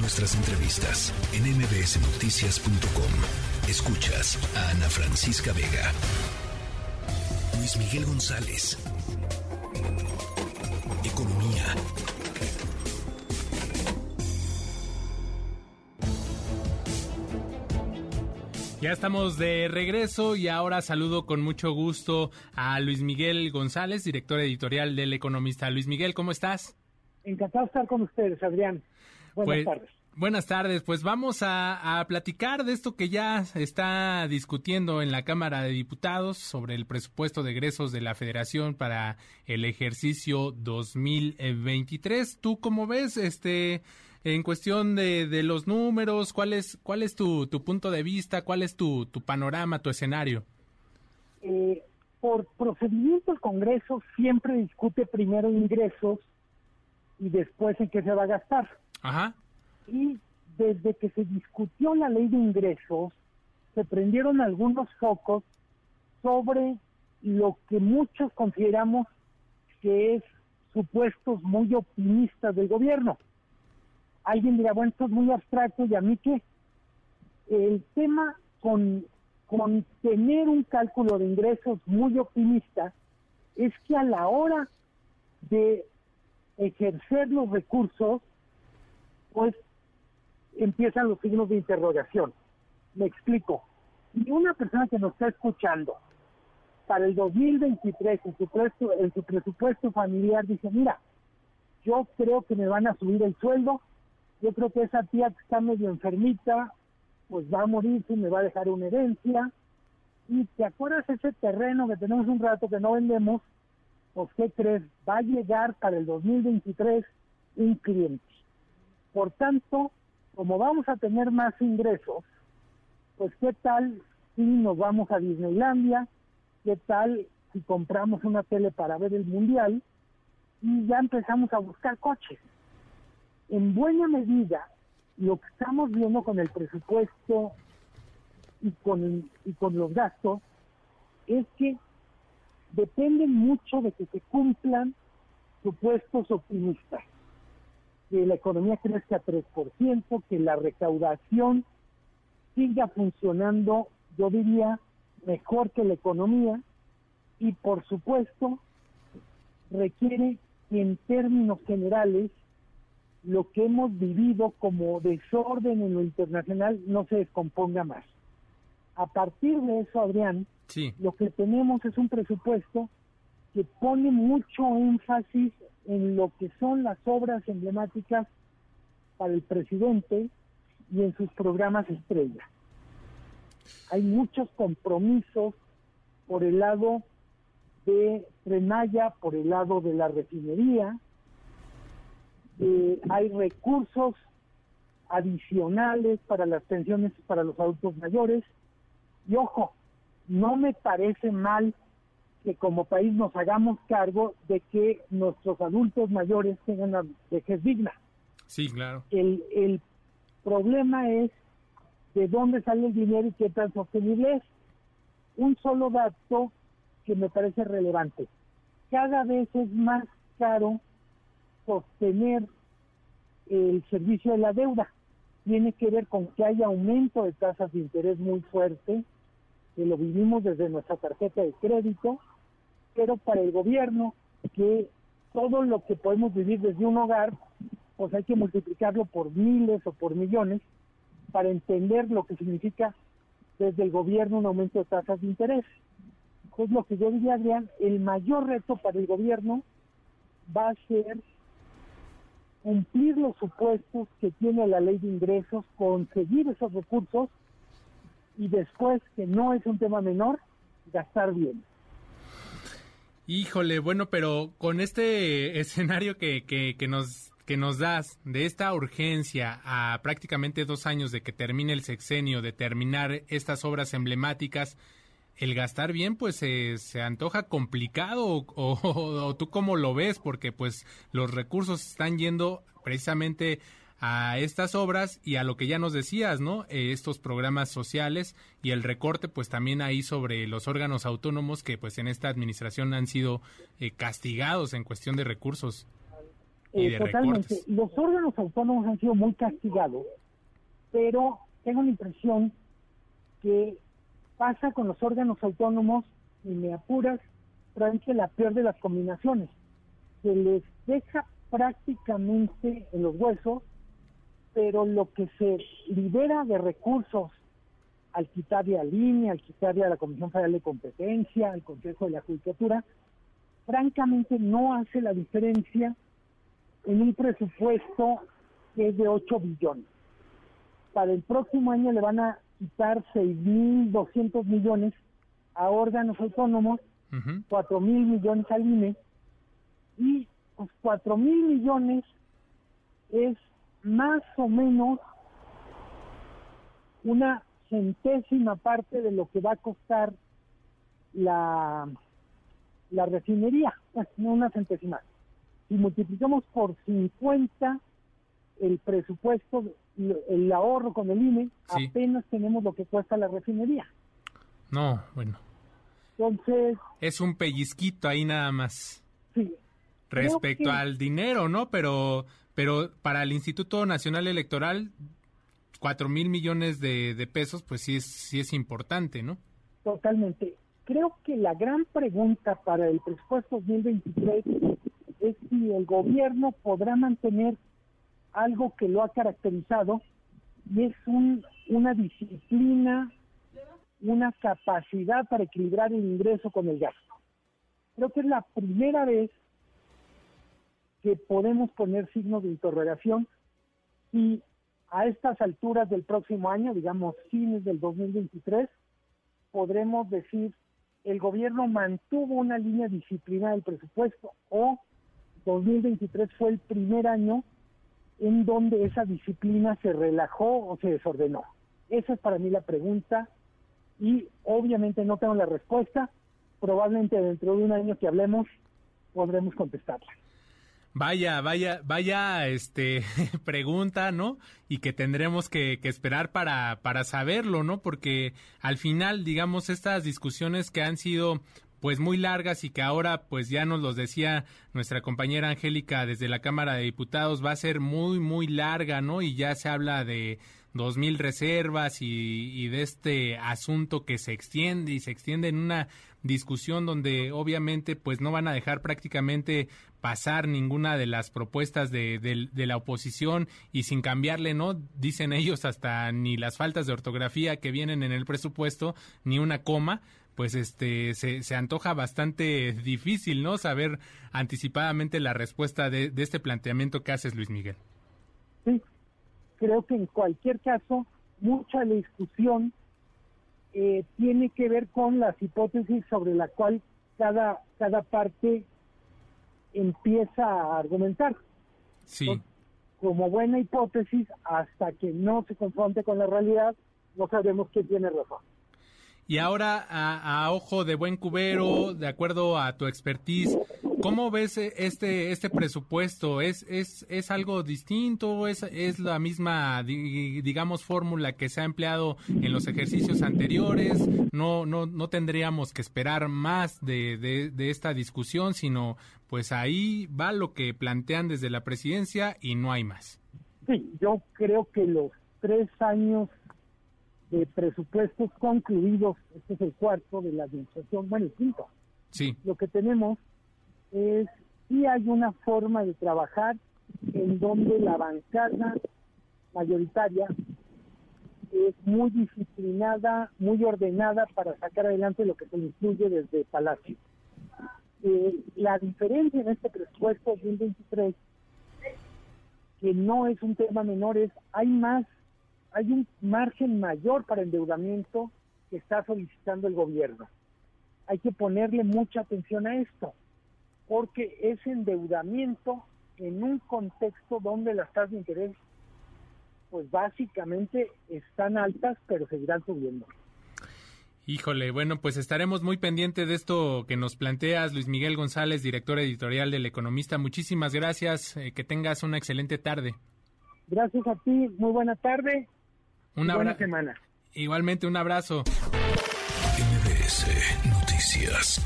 Nuestras entrevistas en mbsnoticias.com. Escuchas a Ana Francisca Vega. Luis Miguel González. Economía. Ya estamos de regreso y ahora saludo con mucho gusto a Luis Miguel González, director editorial del Economista. Luis Miguel, ¿cómo estás? Encantado de estar con ustedes, Adrián. Buenas Pues, tardes. Buenas tardes, pues vamos a, a platicar de esto que ya se está discutiendo en la Cámara de Diputados sobre el presupuesto de egresos de la Federación para el ejercicio 2023. ¿Tú cómo ves este en cuestión de, de los números? ¿Cuál es, cuál es tu, tu punto de vista? ¿Cuál es tu, tu panorama, tu escenario? Eh, por procedimiento, el Congreso siempre discute primero ingresos y después en qué se va a gastar. Ajá. Y desde que se discutió la ley de ingresos, se prendieron algunos focos sobre lo que muchos consideramos que es supuestos muy optimistas del gobierno. Alguien dirá, bueno, esto es muy abstracto y a mí qué. El tema con, con tener un cálculo de ingresos muy optimista es que a la hora de ejercer los recursos, pues empiezan los signos de interrogación. Me explico. Y una persona que nos está escuchando para el 2023 en su, presupuesto, en su presupuesto familiar dice, mira, yo creo que me van a subir el sueldo, yo creo que esa tía que está medio enfermita, pues va a morirse y me va a dejar una herencia. Y te acuerdas ese terreno que tenemos un rato que no vendemos, pues ¿qué crees? Va a llegar para el 2023 un cliente. Por tanto, como vamos a tener más ingresos, pues qué tal si nos vamos a Disneylandia, qué tal si compramos una tele para ver el mundial y ya empezamos a buscar coches. En buena medida, lo que estamos viendo con el presupuesto y con, y con los gastos es que dependen mucho de que se cumplan supuestos optimistas que la economía crezca a 3%, que la recaudación siga funcionando, yo diría, mejor que la economía y por supuesto requiere que en términos generales lo que hemos vivido como desorden en lo internacional no se descomponga más. A partir de eso, Adrián, Sí. lo que tenemos es un presupuesto que pone mucho énfasis en lo que son las obras emblemáticas para el presidente y en sus programas estrella. Hay muchos compromisos por el lado de Remaya, por el lado de la refinería, eh, hay recursos adicionales para las pensiones para los adultos mayores. Y ojo, no me parece mal que como país nos hagamos cargo de que nuestros adultos mayores tengan una vejez digna. Sí, claro. El, el problema es de dónde sale el dinero y qué tan sostenible es. Un solo dato que me parece relevante. Cada vez es más caro sostener el servicio de la deuda. Tiene que ver con que hay aumento de tasas de interés muy fuerte, que lo vivimos desde nuestra tarjeta de crédito, pero para el gobierno, que todo lo que podemos vivir desde un hogar, pues hay que multiplicarlo por miles o por millones para entender lo que significa desde el gobierno un aumento de tasas de interés. Pues lo que yo diría, Adrián, el mayor reto para el gobierno va a ser cumplir los supuestos que tiene la ley de ingresos, conseguir esos recursos y después, que no es un tema menor, gastar bien. Híjole, bueno, pero con este escenario que, que, que nos que nos das de esta urgencia a prácticamente dos años de que termine el sexenio, de terminar estas obras emblemáticas, el gastar bien pues se se antoja complicado o, o- o tú cómo lo ves porque pues los recursos están yendo precisamente a estas obras y a lo que ya nos decías, ¿no? Eh, estos programas sociales y el recorte pues también ahí sobre los órganos autónomos que pues en esta administración han sido eh, castigados en cuestión de recursos. Y de totalmente. recortes. Los órganos autónomos han sido muy castigados, pero tengo la impresión que pasa con los órganos autónomos, y me apuras, probablemente la peor de las combinaciones. Se les deja prácticamente en los huesos, pero lo que se libera de recursos al quitarle a línea, al quitarle a la Comisión Federal de Competencia, al Consejo de la Judicatura, francamente no hace la diferencia en un presupuesto que es de 8 billones. Para el próximo año le van a quitar 6.200 millones a órganos autónomos, Ujú. 4.000 millones al INE, y pues 4.000 millones es más o menos una centésima parte de lo que va a costar la, la refinería, no una centésima. Si multiplicamos por 50 el presupuesto, el ahorro con el INE, Sí. apenas tenemos lo que cuesta la refinería. No, bueno. Entonces, Es un pellizquito ahí nada más. sí, Respecto que- al dinero, ¿no? Pero, pero para el Instituto Nacional Electoral, cuatro mil millones de, de pesos, pues sí es, sí es importante, ¿no? Totalmente. Creo que la gran pregunta para el presupuesto 2023 es si el gobierno podrá mantener algo que lo ha caracterizado y es un, una disciplina, una capacidad para equilibrar el ingreso con el gasto. Creo que es la primera vez que podemos poner signos de interrogación y a estas alturas del próximo año, digamos fines del 2023, podremos decir el gobierno mantuvo una línea disciplinada del presupuesto o 2023 fue el primer año en donde esa disciplina se relajó o se desordenó. Esa es para mí la pregunta y obviamente no tengo la respuesta. Probablemente dentro de un año que hablemos podremos contestarla. Vaya, vaya, vaya, este, pregunta, ¿no? Y que tendremos que, que esperar para, para saberlo, ¿no? Porque al final, digamos, estas discusiones que han sido pues muy largas y que ahora pues ya nos los decía nuestra compañera Angélica desde la Cámara de Diputados va a ser muy muy larga, ¿no? Y ya se habla de dos mil reservas y, y de este asunto que se extiende y se extiende en una discusión donde obviamente pues no van a dejar prácticamente pasar ninguna de las propuestas de, de- de la oposición y sin cambiarle, ¿no? Dicen ellos hasta ni las faltas de ortografía que vienen en el presupuesto, ni una coma, pues este se, se antoja bastante difícil, ¿no? Saber anticipadamente la respuesta de, de este planteamiento que haces, Luis Miguel. Sí, creo que en cualquier caso, mucha la discusión eh, tiene que ver con las hipótesis sobre la cual cada, cada parte empieza a argumentar. Sí. Como buena hipótesis, hasta que no se confronte con la realidad, no sabemos quién tiene razón. Y ahora, a, a ojo de buen cubero, de acuerdo a tu expertise, ¿cómo ves eh, este este presupuesto? ¿Es es, es algo distinto? ¿Es, ¿Es la misma, di- digamos, fórmula que se ha empleado en los ejercicios anteriores? No no no tendríamos que esperar más de, de, de esta discusión, sino pues ahí va lo que plantean desde la presidencia y no hay más. Sí, yo creo que los tres años de presupuestos concluidos, este es el cuarto de la administración, bueno, el quinto, Sí, lo que tenemos es sí hay una forma de trabajar en donde la bancada mayoritaria es muy disciplinada, muy ordenada para sacar adelante lo que se incluye desde Palacio. Eh, la diferencia en este presupuesto 2023, que no es un tema menor, es hay más, hay un margen mayor para endeudamiento que está solicitando el gobierno hay que ponerle mucha atención a esto, porque es endeudamiento en un contexto donde las tasas de interés, pues básicamente están altas, pero seguirán subiendo. Híjole, bueno, pues estaremos muy pendientes de esto que nos planteas, Luis Miguel González, director editorial del Economista. Muchísimas gracias, eh, que tengas una excelente tarde. Gracias a ti, muy buena tarde, Un y buena semana. Igualmente un abrazo. MBS Noticias.